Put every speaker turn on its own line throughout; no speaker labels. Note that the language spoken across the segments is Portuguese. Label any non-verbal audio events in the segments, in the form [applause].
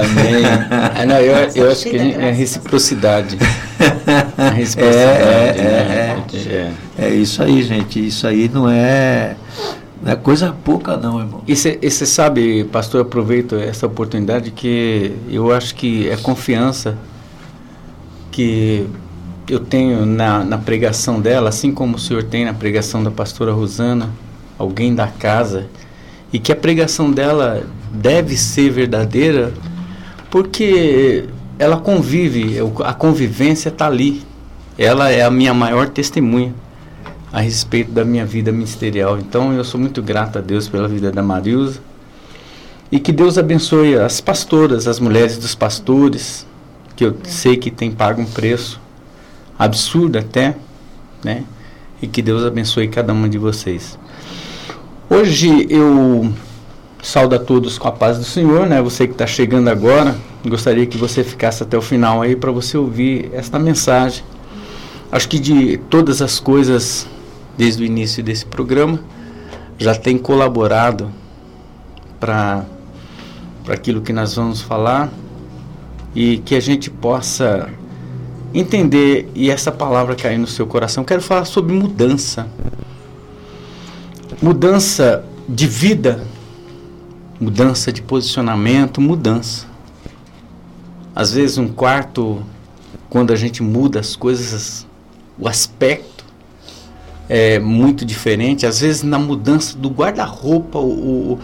Amém. [laughs] Ah, não, eu, eu acho que é reciprocidade. [laughs]
É, reciprocidade é, né? é, é, é, isso aí, gente. Isso aí não é, não é coisa pouca, não, irmão.
E você sabe, pastor, aproveito essa oportunidade que eu acho que é confiança que eu tenho na, na pregação dela, assim como o senhor tem na pregação da pastora Rosana, alguém da casa, e que a pregação dela deve ser verdadeira porque ela convive, a convivência está ali. Ela é a minha maior testemunha a respeito da minha vida ministerial. Então eu sou muito grato a Deus pela vida da Marilza e que Deus abençoe as pastoras, as mulheres dos pastores, que eu sei que tem pago um preço absurdo até, né? E que Deus abençoe cada uma de vocês. Hoje eu saúdo a todos com a paz do Senhor, né? Você que está chegando agora, gostaria que você ficasse até o final aí para você ouvir esta mensagem. Acho que de todas as coisas desde o início desse programa já tem colaborado para aquilo que nós vamos falar e que a gente possa entender e essa palavra cair no seu coração. Quero falar sobre mudança mudança de vida, mudança de posicionamento, mudança. Às vezes um quarto, quando a gente muda as coisas, o aspecto é muito diferente. Às vezes na mudança do guarda-roupa, o,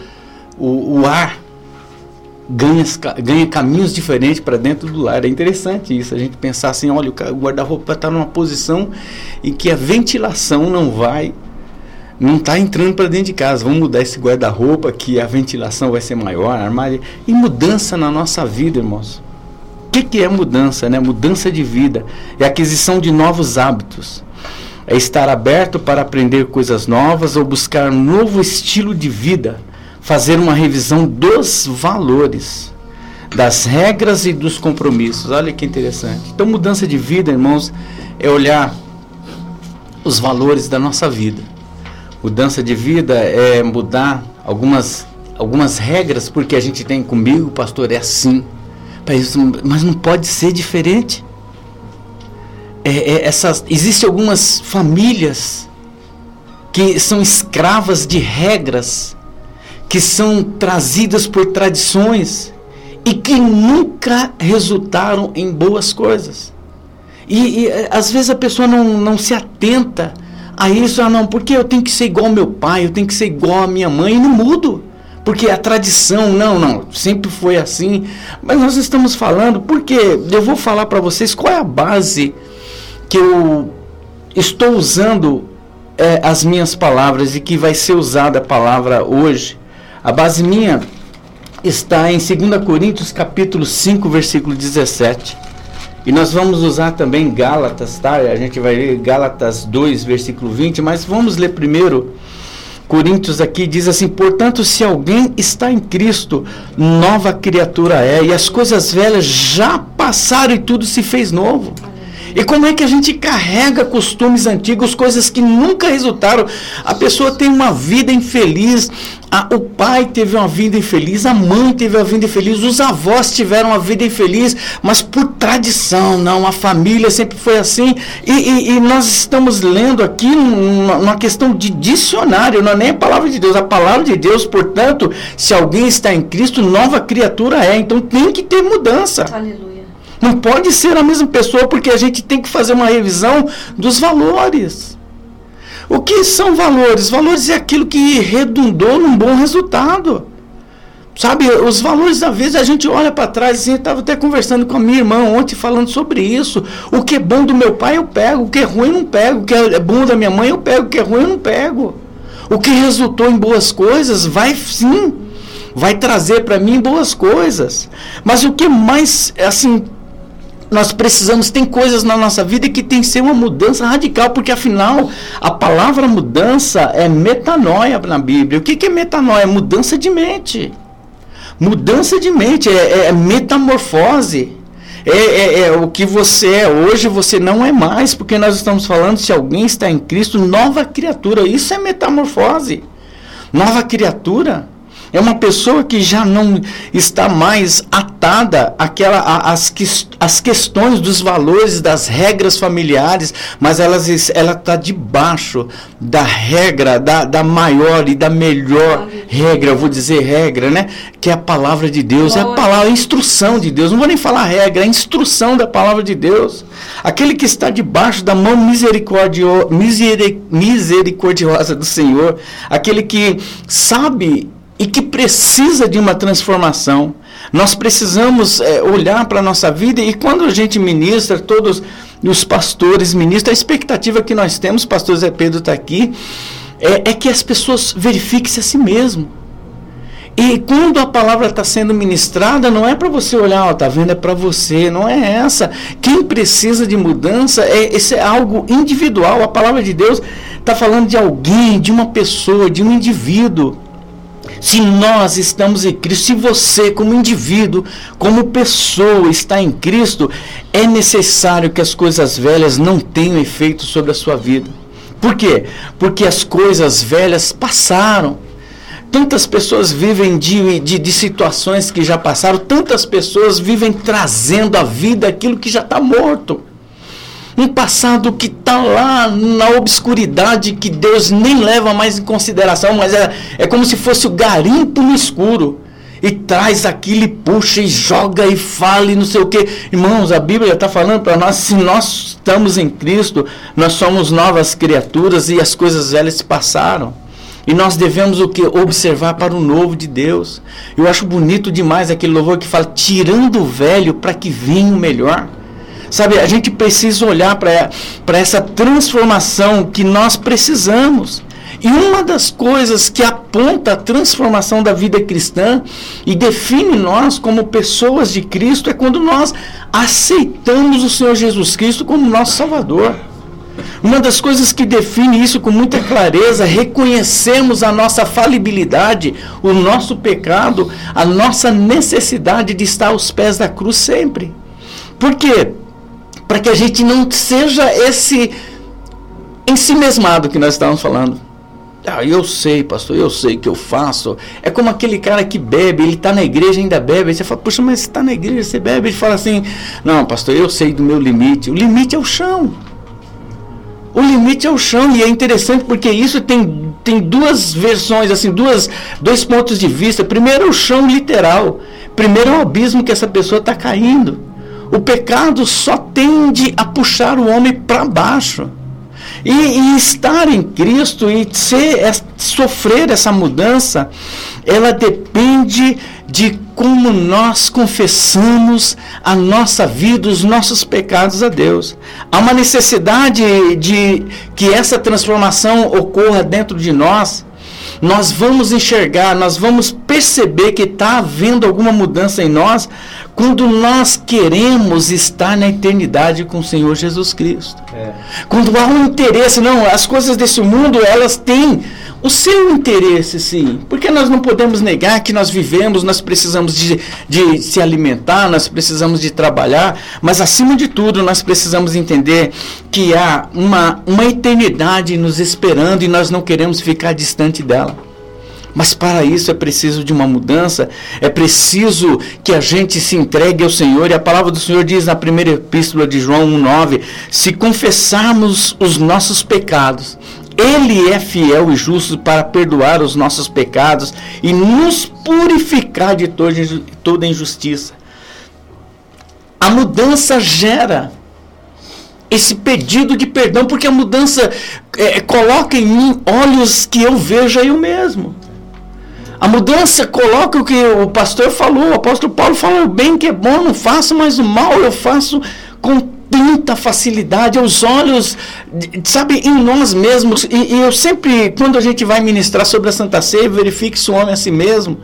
o, o ar ganha, ganha caminhos diferentes para dentro do lar. É interessante isso, a gente pensar assim, olha, o guarda-roupa está numa posição em que a ventilação não vai não está entrando para dentro de casa. Vamos mudar esse guarda-roupa que a ventilação vai ser maior, armário. E mudança na nossa vida, irmãos. O que, que é mudança? Né? Mudança de vida. É aquisição de novos hábitos. É estar aberto para aprender coisas novas ou buscar um novo estilo de vida. Fazer uma revisão dos valores, das regras e dos compromissos. Olha que interessante. Então, mudança de vida, irmãos, é olhar os valores da nossa vida Mudança de vida é mudar algumas, algumas regras, porque a gente tem comigo, pastor, é assim. Mas não pode ser diferente. É, é, essas, Existem algumas famílias que são escravas de regras, que são trazidas por tradições e que nunca resultaram em boas coisas. E, e às vezes a pessoa não, não se atenta a isso, ah não, porque eu tenho que ser igual ao meu pai, eu tenho que ser igual à minha mãe, e não mudo. Porque a tradição, não, não, sempre foi assim. Mas nós estamos falando, porque eu vou falar para vocês qual é a base que eu estou usando é, as minhas palavras e que vai ser usada a palavra hoje. A base minha está em 2 Coríntios capítulo 5, versículo 17. E nós vamos usar também Gálatas, tá? A gente vai ler Gálatas 2, versículo 20, mas vamos ler primeiro Coríntios aqui diz assim: "Portanto, se alguém está em Cristo, nova criatura é, e as coisas velhas já passaram e tudo se fez novo." E como é que a gente carrega costumes antigos, coisas que nunca resultaram? A pessoa tem uma vida infeliz, a, o pai teve uma vida infeliz, a mãe teve uma vida infeliz, os avós tiveram uma vida infeliz, mas por tradição, não, a família sempre foi assim. E, e, e nós estamos lendo aqui uma, uma questão de dicionário, não é nem a palavra de Deus, a palavra de Deus, portanto, se alguém está em Cristo, nova criatura é. Então tem que ter mudança. Aleluia. Não pode ser a mesma pessoa porque a gente tem que fazer uma revisão dos valores. O que são valores? Valores é aquilo que redundou num bom resultado. Sabe, os valores, às vezes, a gente olha para trás, assim, eu estava até conversando com a minha irmã ontem, falando sobre isso. O que é bom do meu pai, eu pego. O que é ruim, eu não pego. O que é bom da minha mãe, eu pego. O que é ruim, eu não pego. O que resultou em boas coisas, vai sim. Vai trazer para mim boas coisas. Mas o que mais, assim, nós precisamos, tem coisas na nossa vida que tem que ser uma mudança radical, porque afinal a palavra mudança é metanoia na Bíblia. O que, que é metanoia? É mudança de mente. Mudança de mente, é, é, é metamorfose. É, é, é, o que você é hoje, você não é mais, porque nós estamos falando, se alguém está em Cristo, nova criatura. Isso é metamorfose. Nova criatura É uma pessoa que já não está mais atada àquela, às, às questões dos valores, das regras familiares, mas elas, ela está debaixo da regra, da, da maior e da melhor regra, eu vou dizer regra, né? Que é a palavra de Deus, é a palavra, a instrução de Deus. Não vou nem falar regra, é a instrução da palavra de Deus. Aquele que está debaixo da mão misericordio, misericordiosa do Senhor, aquele que sabe e que precisa de uma transformação. Nós precisamos é, olhar para a nossa vida e quando a gente ministra, todos os pastores ministram, a expectativa que nós temos, pastor Zé Pedro está aqui, é, é, que as pessoas verifiquem-se a si mesmo. E quando a palavra está sendo ministrada, não é para você olhar, ó, tá vendo, é para você, não é essa. Quem precisa de mudança, é, esse é algo individual. A palavra de Deus está falando de alguém, de uma pessoa, de um indivíduo. Se nós estamos em Cristo, se você, como indivíduo, como pessoa, está em Cristo, é necessário que as coisas velhas não tenham efeito sobre a sua vida. Por quê? Porque as coisas velhas passaram. Tantas pessoas vivem de, de, de situações que já passaram, tantas pessoas vivem trazendo à vida aquilo que já está morto um passado que está lá na obscuridade, que Deus nem leva mais em consideração, mas é, é como se fosse o garimpo no escuro. E traz aquilo e puxa e joga e fala e não sei o que. Irmãos, a Bíblia está falando para nós: se nós estamos em Cristo, nós somos novas criaturas e as coisas velhas se passaram. E nós devemos o que? Observar para o novo de Deus. Eu acho bonito demais aquele louvor que fala: tirando o velho para que venha o melhor. Sabe, a gente precisa olhar para essa transformação que nós precisamos. E uma das coisas que aponta a transformação da vida cristã e define nós como pessoas de Cristo é quando nós aceitamos o Senhor Jesus Cristo como nosso Salvador. Uma das coisas que define isso com muita clareza, reconhecemos a nossa falibilidade, o nosso pecado, a nossa necessidade de estar aos pés da cruz sempre. Por quê? Para que a gente não seja esse em si mesmado que nós estávamos falando. Ah, eu sei, pastor, eu sei que eu faço. É como aquele cara que bebe, ele está na igreja ainda bebe. Aí você fala, puxa, mas você está na igreja, você bebe. Ele fala assim: Não, pastor, eu sei do meu limite. O limite é o chão. O limite é o chão. E é interessante porque isso tem, tem duas versões, assim, duas, dois pontos de vista. Primeiro, é o chão literal. Primeiro, é o abismo que essa pessoa está caindo. O pecado só tende a puxar o homem para baixo. E, e, estar em Cristo e ser, é, sofrer essa mudança, ela depende de como nós confessamos a nossa vida, os nossos pecados a Deus. Há uma necessidade de que essa transformação ocorra dentro de nós. Nós vamos enxergar, nós vamos perceber que está havendo alguma mudança em nós quando nós queremos estar na eternidade com o Senhor Jesus Cristo. É. Quando há um interesse, não, as coisas desse mundo, elas têm o seu interesse, sim. Porque nós não podemos negar que nós vivemos, nós precisamos de, de se alimentar, nós precisamos de trabalhar, mas acima de tudo, nós precisamos entender que há uma, uma eternidade nos esperando e nós não queremos ficar distante dela. Mas para isso é preciso de uma mudança, é preciso que a gente se entregue ao Senhor. E a palavra do Senhor diz na primeira epístola de João 1,9: se confessarmos os nossos pecados, Ele é fiel e justo para perdoar os nossos pecados e nos purificar de toda injustiça. A mudança gera esse pedido de perdão, porque a mudança é, coloca em mim olhos que eu veja eu mesmo. A mudança coloca o que o pastor falou, o apóstolo Paulo falou bem que é bom, não faço, mas o mal eu faço com tanta facilidade aos olhos, sabe, em nós mesmos. E, e, eu sempre, quando a gente vai ministrar sobre a Santa Ceia, verifique se o homem é a si mesmo.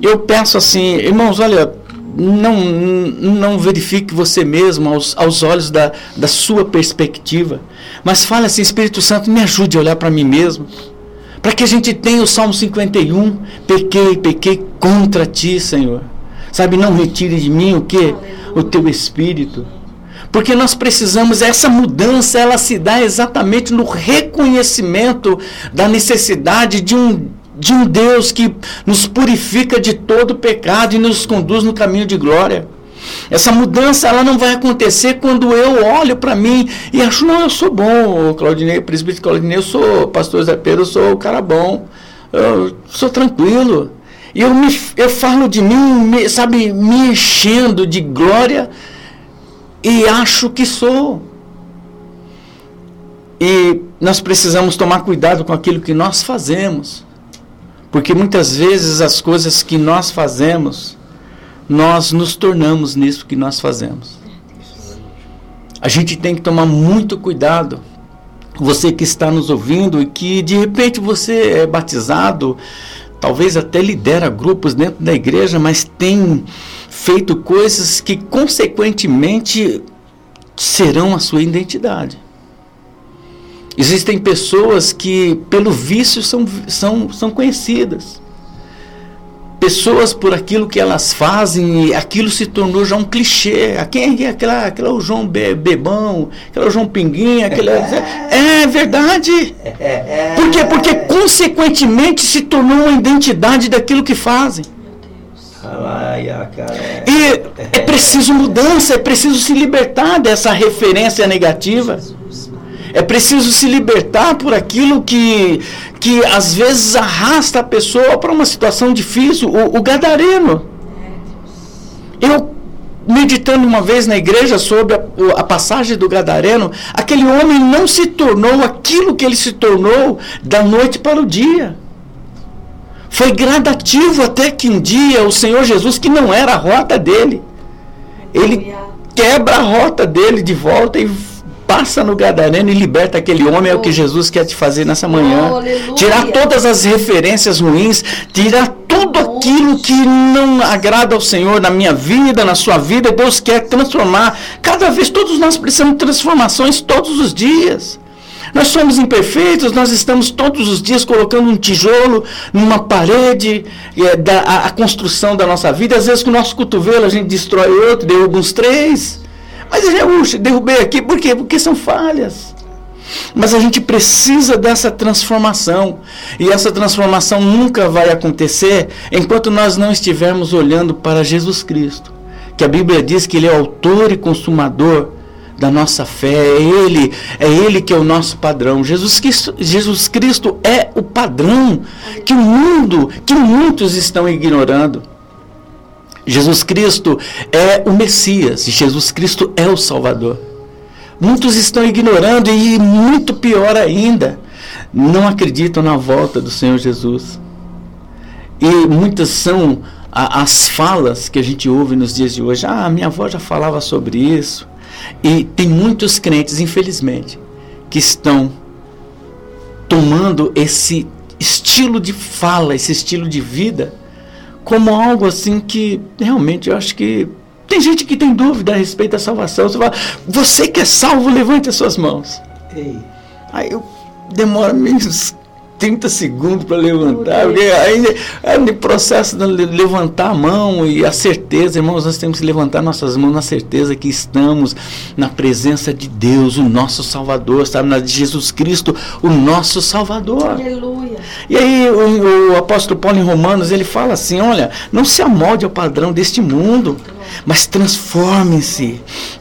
Eu penso assim, irmãos, olha, não, não verifique você mesmo aos, aos olhos da, da sua perspectiva, mas fale assim, Espírito Santo, me ajude a olhar para mim mesmo para que a gente tenha o Salmo 51, pequei, pequei contra ti, Senhor. Sabe, não retire de mim o que? O teu espírito. Porque nós precisamos, essa mudança, ela se dá exatamente no reconhecimento da necessidade de um de um Deus que nos purifica de todo pecado e nos conduz no caminho de glória. Essa mudança ela não vai acontecer quando eu olho para mim e acho, não, eu sou bom, Claudinei, presbítero Claudinei, eu sou pastor Zé Pedro, eu sou o cara bom, eu sou tranquilo. E eu, me, eu falo de mim, me, sabe, me enchendo de glória e acho que sou. E nós precisamos tomar cuidado com aquilo que nós fazemos. Porque muitas vezes as coisas que nós fazemos, nós nos tornamos nisso que nós fazemos. A gente tem que tomar muito cuidado. Você que está nos ouvindo e que de repente você é batizado, talvez até lidera grupos dentro da igreja, mas tem feito coisas que consequentemente serão a sua identidade. Existem pessoas que, pelo vício, são, são, são conhecidas. Pessoas por aquilo que elas fazem, aquilo se tornou já um clichê. Quem é aquela, aquela o João Bebão, aquela o João Pinguinha, aquela. [laughs] É verdade. Por quê? Porque, consequentemente, se tornou uma identidade daquilo que fazem. E é preciso mudança, é preciso se libertar dessa referência negativa. É preciso se libertar por aquilo que, que às vezes arrasta a pessoa para uma situação difícil. O, o gadareno. Eu meditando uma vez na igreja sobre a, a, passagem do Gadareno, aquele homem não se tornou aquilo que ele se tornou da noite para o dia. Foi gradativo até que um dia o Senhor Jesus, que não era a rota dele, ele quebra a rota dele de volta e passa no Gadareno e liberta aquele homem, é o que Jesus quer te fazer nessa manhã. Oh, tirar todas as referências ruins, tirar tudo aquilo que não agrada ao Senhor na minha vida, na sua vida. Deus quer transformar. Cada vez, todos nós precisamos de transformações todos os dias. Nós somos imperfeitos, nós estamos todos os dias colocando um tijolo numa parede é, da a, a, construção da nossa vida. Às vezes com o nosso cotovelo a gente destrói outro, derruba uns três. Mas eu derrubei aqui, por quê? Porque são falhas. Mas a gente precisa dessa transformação. E essa transformação nunca vai acontecer enquanto nós não estivermos olhando para Jesus Cristo. Que a Bíblia diz que Ele é autor e consumador da nossa fé. É Ele, é Ele que é o nosso padrão. Jesus Cristo, Jesus Cristo é o padrão que o mundo, que muitos estão ignorando. Jesus Cristo é o Messias, Jesus Cristo é o Salvador. Muitos estão ignorando e, muito pior ainda, não acreditam na volta do Senhor Jesus. E muitas são as falas que a gente ouve nos dias de hoje. Ah, minha avó já falava sobre isso. E tem muitos crentes, infelizmente, que estão tomando esse estilo de fala, esse estilo de vida como algo assim que realmente eu acho que tem gente que tem dúvida a respeito da salvação. Você fala, você que é salvo, levante as suas mãos. Ei. Aí eu demoro menos 30 segundos para levantar, porque é no processo de levantar a mão e a certeza, irmãos, nós temos que levantar nossas mãos na certeza que estamos na presença de Deus, o nosso Salvador, sabe, na de Jesus Cristo, o nosso Salvador. Aleluia. E aí o, o apóstolo Paulo em Romanos, ele fala assim, olha, não se amolde ao padrão deste mundo, mas transforme-se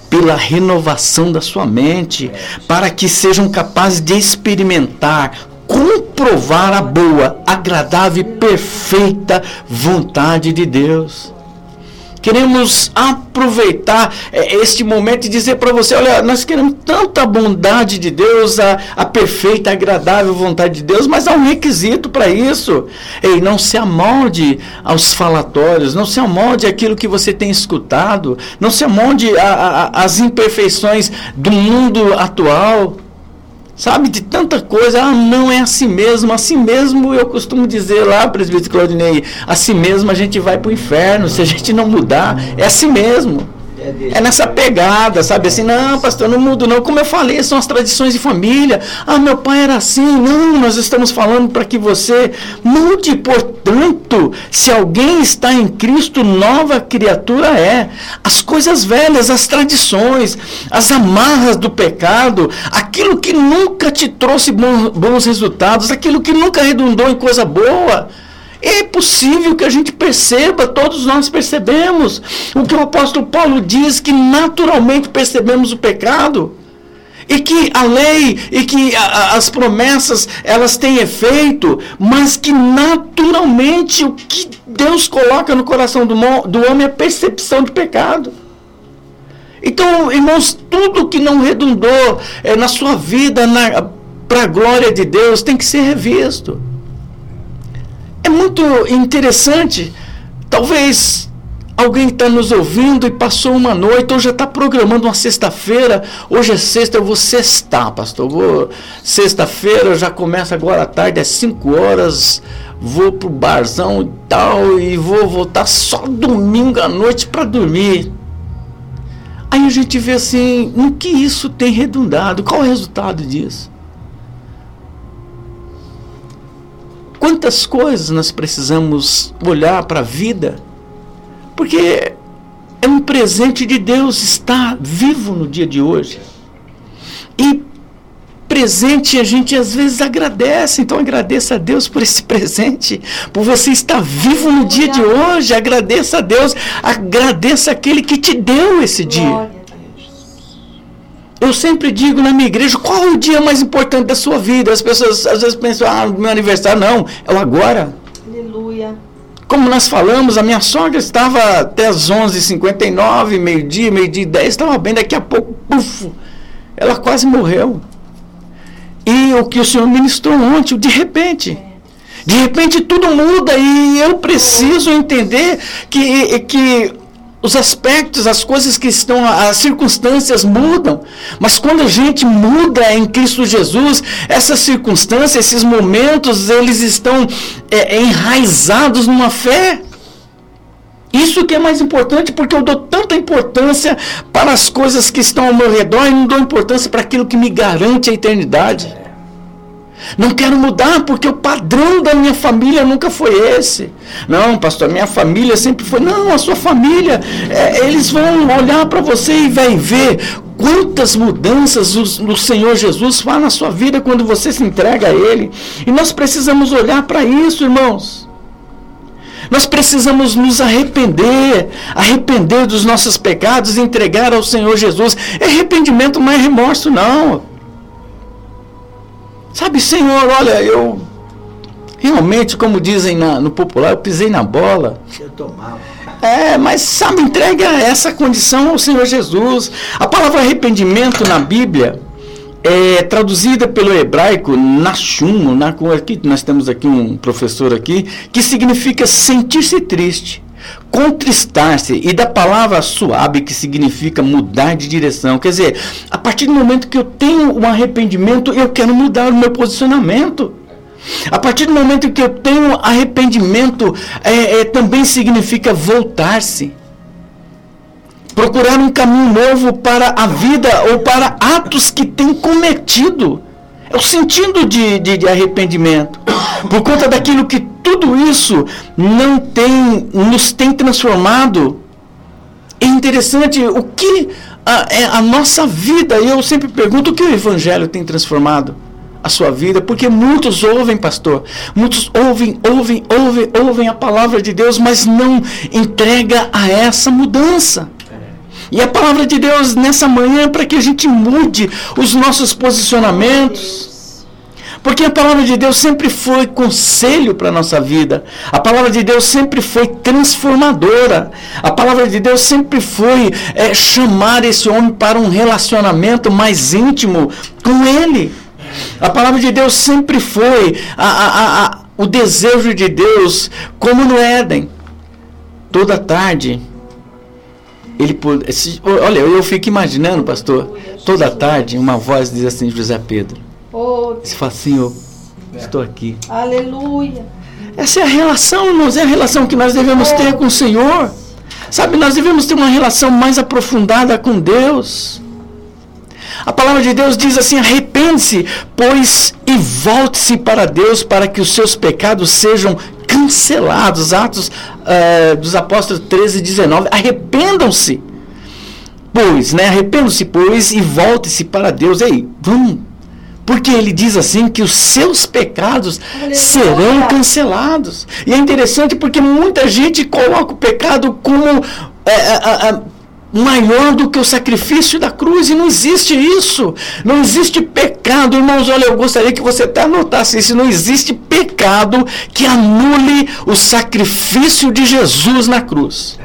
pela renovação da sua mente, para que sejam capazes de experimentar comprovar a boa, agradável e perfeita vontade de Deus. Queremos aproveitar é, este momento e dizer para você: olha, nós queremos tanta bondade de Deus, a, a perfeita, agradável vontade de Deus, mas há um requisito para isso. Ei, não se amolde aos falatórios, não se amolde aquilo que você tem escutado, não se amolde às imperfeições do mundo atual. Sabe, de tanta coisa, ah, não é assim mesmo, assim mesmo eu costumo dizer lá, presbítero Claudinei, assim mesmo a gente vai para o inferno, se a gente não mudar, é assim mesmo. É nessa pegada, sabe? Assim, não, pastor, não mudo não. Como eu falei, são as tradições de família. Ah, meu pai era assim. Não, nós estamos falando para que você mude. Portanto, se alguém está em Cristo, nova criatura é. As coisas velhas, as tradições, as amarras do pecado, aquilo que nunca te trouxe bons resultados, aquilo que nunca redundou em coisa boa é possível que a gente perceba, todos nós percebemos. O que o apóstolo Paulo diz que naturalmente percebemos o pecado. E que a lei e que a, as promessas elas têm efeito, mas que naturalmente o que Deus coloca no coração do, do homem é percepção de pecado. Então, irmãos, tudo que não redundou é, na sua vida para a glória de Deus tem que ser revisto. É muito interessante. Talvez alguém está nos ouvindo e passou uma noite, ou já está programando uma sexta-feira. Hoje é sexta, eu vou sextar, pastor. Vou sexta-feira, já começa agora à tarde, às 5 horas. Vou pro barzão e tal, e vou voltar só domingo à noite para dormir. Aí a gente vê assim, no que isso tem redundado? Qual é o resultado disso? Quantas coisas nós precisamos olhar para a vida, porque é um presente de Deus estar vivo no dia de hoje. E presente a gente às vezes agradece, então agradeça a Deus por esse [laughs] presente, por você estar vivo no dia de hoje, agradeça a Deus, agradeça aquele que te deu esse dia. Eu sempre digo na minha igreja, qual é o dia mais importante da sua vida? As pessoas às vezes pensam, ah, meu aniversário. Não, é o agora. Aleluia. Como nós falamos, a minha sogra estava até as 11h59, meio-dia, meio-dia e 10, estava bem, daqui a pouco, puf, ela quase morreu. E o que o Senhor ministrou ontem, de repente. De repente tudo muda e eu preciso entender que, que os aspectos, as coisas que estão, as circunstâncias mudam. Mas quando a gente muda em Cristo Jesus, essas circunstâncias, esses momentos, eles estão é, enraizados numa fé. Isso que é mais importante, porque eu dou tanta importância para as coisas que estão ao meu redor e não dou importância para aquilo que me garante a eternidade. Não quero mudar porque o padrão da minha família nunca foi esse. Não, pastor, minha família sempre foi. Não, a sua família, é, eles vão olhar para você e vai ver quantas mudanças o, o, Senhor Jesus faz na sua vida quando você se entrega a Ele. E nós precisamos olhar para isso, irmãos. Nós precisamos nos arrepender, arrepender dos nossos pecados e entregar ao Senhor Jesus. É arrependimento, não é remorso, não. Sabe, Senhor, olha, eu realmente, como dizem na, no popular, eu pisei na bola. Eu tomava. É, mas sabe, entrega essa condição ao Senhor Jesus. A palavra arrependimento na Bíblia é traduzida pelo hebraico nashum, na, aqui, nós temos aqui um professor aqui, que significa sentir-se triste contristar-se e da palavra suave que significa mudar de direção. Quer dizer, a partir do momento que eu tenho um arrependimento, eu quero mudar o meu posicionamento. A partir do momento que eu tenho arrependimento, é, é, também significa voltar-se. Procurar um caminho novo para a vida ou para atos que tem cometido. O sentido de, de, de arrependimento. Por conta daquilo que tudo isso não tem, nos tem transformado. É interessante o que a, é a nossa vida, eu sempre pergunto o que o Evangelho tem transformado a sua vida, porque muitos ouvem, pastor, muitos ouvem, ouvem, ouvem, ouvem a palavra de Deus, mas não entrega a essa mudança. E a palavra de Deus nessa manhã é para que a gente mude os nossos posicionamentos porque a palavra de Deus sempre foi conselho para a nossa vida. A palavra de Deus sempre foi transformadora. A palavra de Deus sempre foi é, chamar esse homem para um relacionamento mais íntimo com Ele. A palavra de Deus sempre foi a, a, a, o desejo de Deus, como no Éden. Toda tarde, ele olha, eu fico imaginando, pastor, toda tarde uma voz diz assim, José Pedro, Você fala assim, eu estou aqui.
Aleluia.
Essa é a relação, irmãos, é a relação que nós devemos ter com o Senhor. Sabe, nós devemos ter uma relação mais aprofundada com Deus. A palavra de Deus diz assim: arrepende-se, pois, e volte-se para Deus, para que os seus pecados sejam cancelados. Atos uh, dos Apóstolos 13, 19. Arrependam-se, pois, né? Arrependam-se, pois, e volte-se para Deus. Ei, vamos. Porque ele diz assim que os seus pecados Aleluia. serão cancelados. E é interessante porque muita gente coloca o pecado como é, é, é, maior do que o sacrifício da cruz, e não existe isso. Não existe pecado, irmãos. Olha, eu gostaria que você até anotasse isso. Não existe pecado que anule o sacrifício de Jesus na cruz.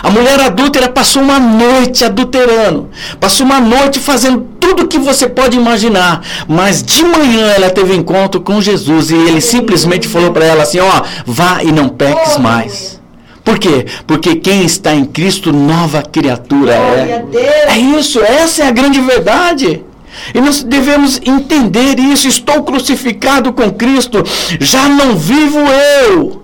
A mulher adúltera passou uma noite adulterando, passou uma noite fazendo tudo que você pode imaginar, mas de manhã ela teve encontro com Jesus e ele simplesmente falou para ela assim: ó, vá e não peques mais. Por quê? Porque quem está em Cristo, nova criatura é. É isso, essa é a grande verdade. E nós devemos entender isso. Estou crucificado com Cristo, já não vivo eu,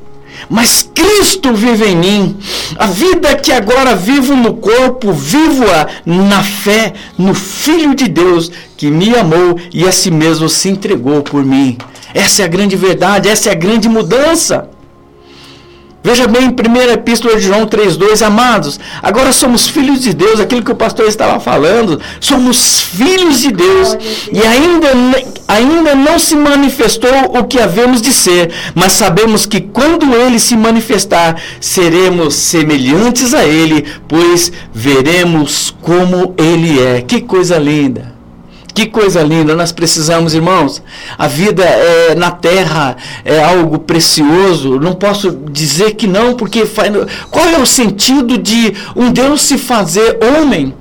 mas Cristo vive em mim. A vida que agora vivo no corpo, vivo-a na fé no Filho de Deus que me amou e a si mesmo se entregou por mim. Essa é a grande verdade, essa é a grande mudança. Veja bem, primeira epístola de João 3,2, amados, agora somos filhos de Deus, aquilo que o pastor estava falando, somos filhos de Deus, e ainda, ainda não se manifestou o que havemos de ser, mas sabemos que quando ele se manifestar, seremos semelhantes a ele, pois veremos como ele é. Que coisa linda! Que coisa linda, nós precisamos, irmãos. A vida é, na terra é algo precioso. Não posso dizer que não, porque faz, qual é o sentido de um Deus se fazer homem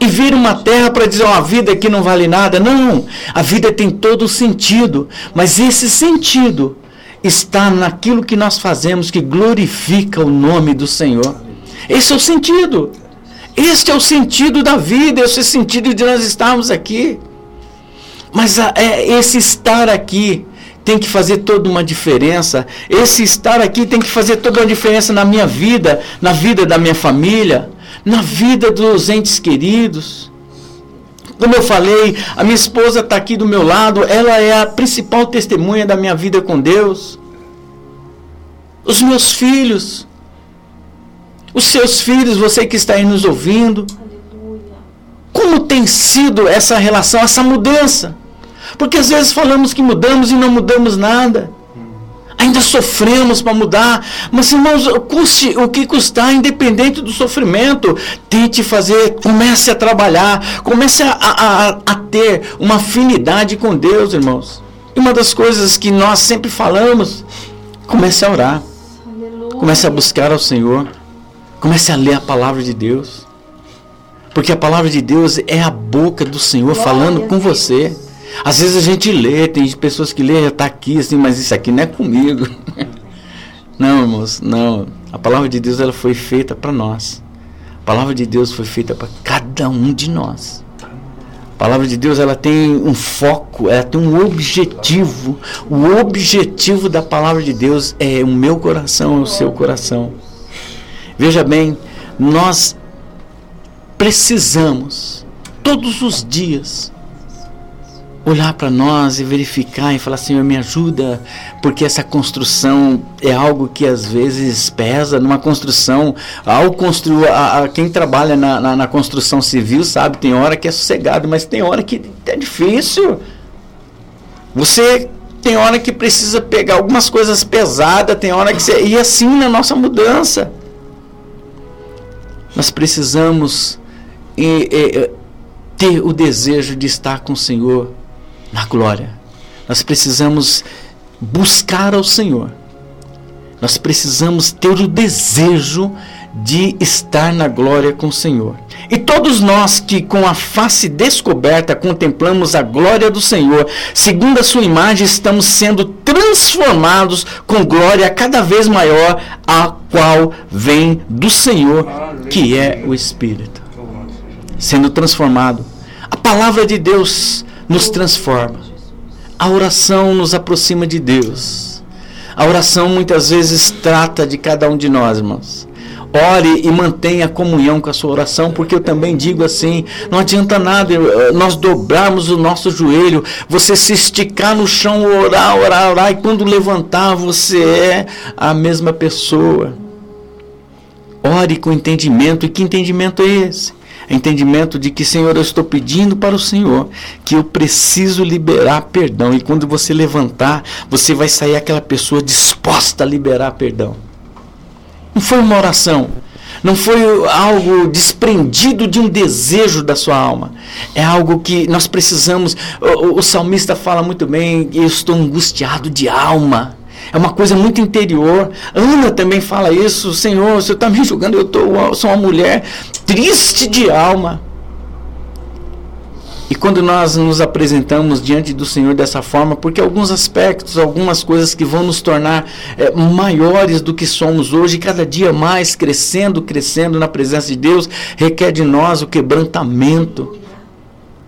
e vir uma terra para dizer, oh, a vida aqui não vale nada? Não, a vida tem todo o sentido, mas esse sentido está naquilo que nós fazemos que glorifica o nome do Senhor. Esse é o sentido. Este é o sentido da vida, esse é o sentido de nós estarmos aqui. Mas é, esse estar aqui tem que fazer toda uma diferença. Esse estar aqui tem que fazer toda uma diferença na minha vida, na vida da minha família, na vida dos entes queridos. Como eu falei, a minha esposa está aqui do meu lado, ela é a principal testemunha da minha vida com Deus. Os meus filhos, os seus filhos, você que está aí nos ouvindo. Como tem sido essa relação, essa mudança? Porque às vezes falamos que mudamos e não mudamos nada. Ainda sofremos para mudar. Mas, irmãos, custe o que custar, independente do sofrimento, tente fazer, comece a trabalhar, comece a, a, a ter uma afinidade com Deus, irmãos. E uma das coisas que nós sempre falamos, comece a orar. Comece a buscar ao Senhor. Comece a ler a palavra de Deus. Porque a palavra de Deus é a boca do Senhor falando com você. Às vezes a gente lê, tem pessoas que lê, está aqui assim, mas isso aqui não é comigo. [laughs] Não, irmãos, não. A palavra de Deus ela foi feita para nós. A palavra de Deus foi feita para cada um de nós. A palavra de Deus ela tem um foco, ela tem um objetivo. O objetivo da palavra de Deus é o meu coração, é o seu coração. Veja bem, nós precisamos todos os dias olhar para nós e verificar e falar Senhor me ajuda porque essa construção é algo que às vezes pesa numa construção. Ao construir a, a quem trabalha na, na, na, construção civil sabe tem hora que é sossegado mas tem hora que é difícil. Você tem hora que precisa pegar algumas coisas pesadas tem hora que você e assim na nossa mudança nós precisamos e, e, ter o desejo de estar com o Senhor na glória. Nós precisamos buscar ao Senhor. Nós precisamos ter o desejo de estar na glória com o Senhor. E todos nós que com a face descoberta contemplamos a glória do Senhor, segundo a sua imagem, estamos sendo transformados com glória cada vez maior, a qual vem do Senhor, que é o Espírito. Sendo transformado. A palavra de Deus nos transforma. A oração nos aproxima de Deus. A oração muitas vezes trata de cada um de nós, irmãos. Ore e mantenha comunhão com a sua oração, porque eu também digo assim: não adianta nada eh, nós dobrarmos o nosso joelho, você se esticar no chão, orar, orar, orar, e quando levantar, você é a mesma pessoa. Ore com entendimento, e que entendimento é esse? entendimento de que, Senhor, eu estou pedindo para o Senhor que eu preciso liberar perdão. E quando você levantar, você vai sair aquela pessoa disposta a liberar perdão. Não foi uma oração. Não foi algo desprendido de um desejo da sua alma. É algo que nós precisamos. O, o salmista fala muito bem: eu estou angustiado de alma. É uma coisa muito interior. Ana também fala isso. Senhor, você está me julgando, eu tô, sou uma mulher triste de alma. E quando nós nos apresentamos diante do Senhor dessa forma, porque alguns aspectos, algumas coisas que vão nos tornar é, maiores do que somos hoje, cada dia mais crescendo, crescendo na presença de Deus, requer de nós o quebrantamento,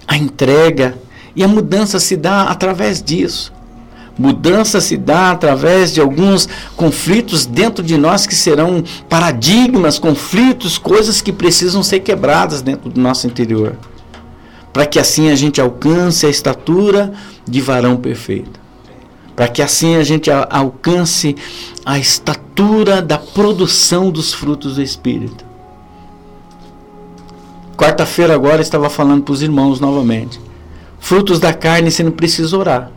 a entrega. E a mudança se dá através disso. Mudança se dá através de alguns conflitos dentro de nós que serão paradigmas, conflitos, coisas que precisam ser quebradas dentro do nosso interior. Para que assim a gente alcance a estatura de varão perfeito. Para que assim a gente alcance a estatura da produção dos frutos do Espírito. Quarta-feira agora estava falando para os irmãos novamente. Frutos da carne você não precisa orar.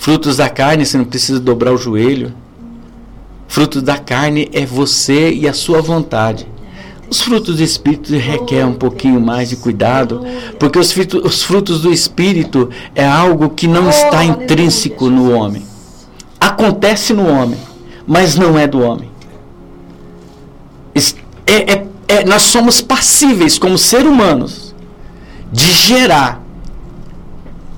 Frutos da carne, você não precisa dobrar o joelho. Frutos da carne é você e a sua vontade. Os frutos do Espírito requer um pouquinho mais de cuidado, porque os frutos, os frutos do Espírito é algo que não está intrínseco no homem. Acontece no homem, mas não é do homem. É, é, é, nós somos passíveis, como seres humanos, de gerar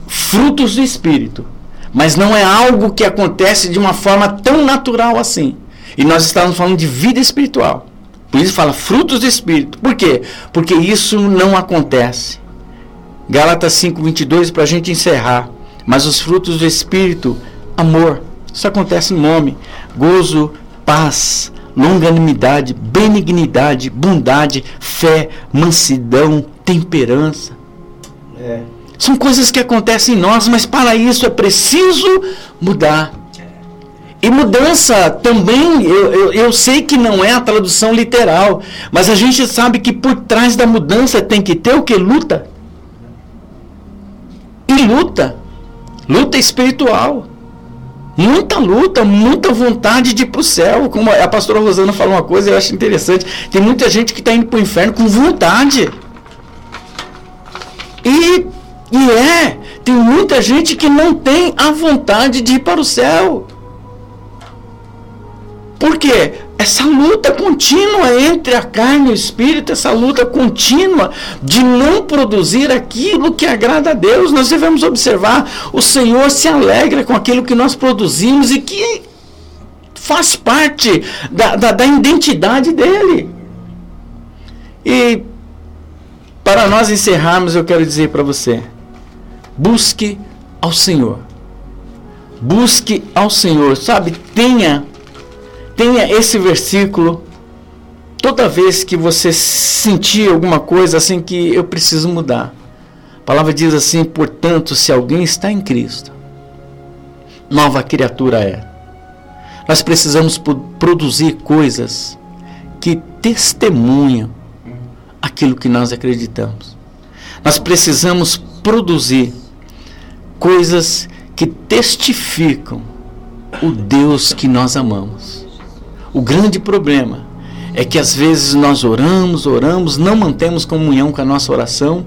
frutos do Espírito mas não é algo que acontece de uma forma tão natural assim. E nós estamos falando de vida espiritual. Por isso fala frutos do Espírito. Por quê? Porque isso não acontece. Gálatas 5,22 para a gente encerrar. Mas os frutos do Espírito, amor. Isso acontece no nome. Gozo, paz, longanimidade, benignidade, bondade, fé, mansidão, temperança. É. São coisas que acontecem em nós, mas para isso é preciso mudar. E mudança também, eu, eu, eu, sei que não é a tradução literal, mas a gente sabe que por trás da mudança tem que ter o que? Luta. E luta. Luta espiritual. Muita luta, muita vontade de ir para o céu. Como a pastora Rosana falou uma coisa, eu acho interessante. Tem muita gente que está indo para o inferno com vontade. E e é, tem muita gente que não tem a vontade de ir para o céu. Por quê? Essa luta contínua entre a carne e o espírito, essa luta contínua de não produzir aquilo que agrada a Deus. Nós devemos observar, o Senhor se alegra com aquilo que nós produzimos e que faz parte da, da, da identidade dele. E para nós encerrarmos, eu quero dizer para você Busque ao Senhor. Busque ao Senhor, sabe? Tenha tenha esse versículo toda vez que você sentir alguma coisa assim que eu preciso mudar. A palavra diz assim: portanto, se alguém está em Cristo, nova criatura é. Nós precisamos produzir coisas que testemunham aquilo que nós acreditamos. Nós precisamos produzir coisas que testificam o Deus que nós amamos. O grande problema é que às vezes nós oramos, oramos, não mantemos comunhão com a nossa oração,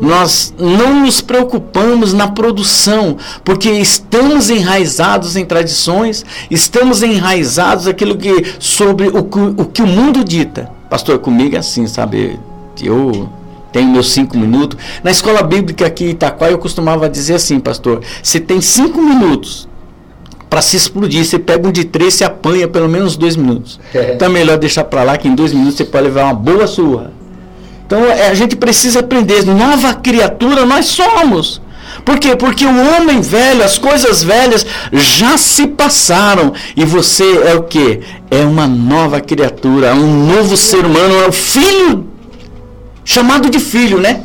nós não nos preocupamos na produção, porque estamos enraizados em tradições, estamos enraizados aquilo que sobre o, o que o mundo dita. Pastor, comigo é assim, sabe? Eu tenho meus cinco minutos. Na escola bíblica aqui em Itaquá, eu costumava dizer assim, pastor: você tem cinco minutos para se explodir, você pega um de três, você apanha pelo menos dois minutos. É. Então é melhor deixar para lá que em dois minutos você pode levar uma boa surra. Então é, a gente precisa aprender. Nova criatura nós somos. Por quê? Porque o homem velho, as coisas velhas já se passaram e você é o que? É uma nova criatura, um novo ser humano, é o filho chamado de filho, né?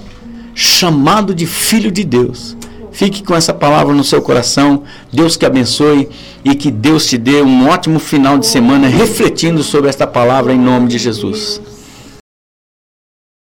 Chamado de filho de Deus. Fique com essa palavra no seu coração. Deus que abençoe e que Deus te dê um ótimo final de semana refletindo sobre esta palavra em nome de Jesus.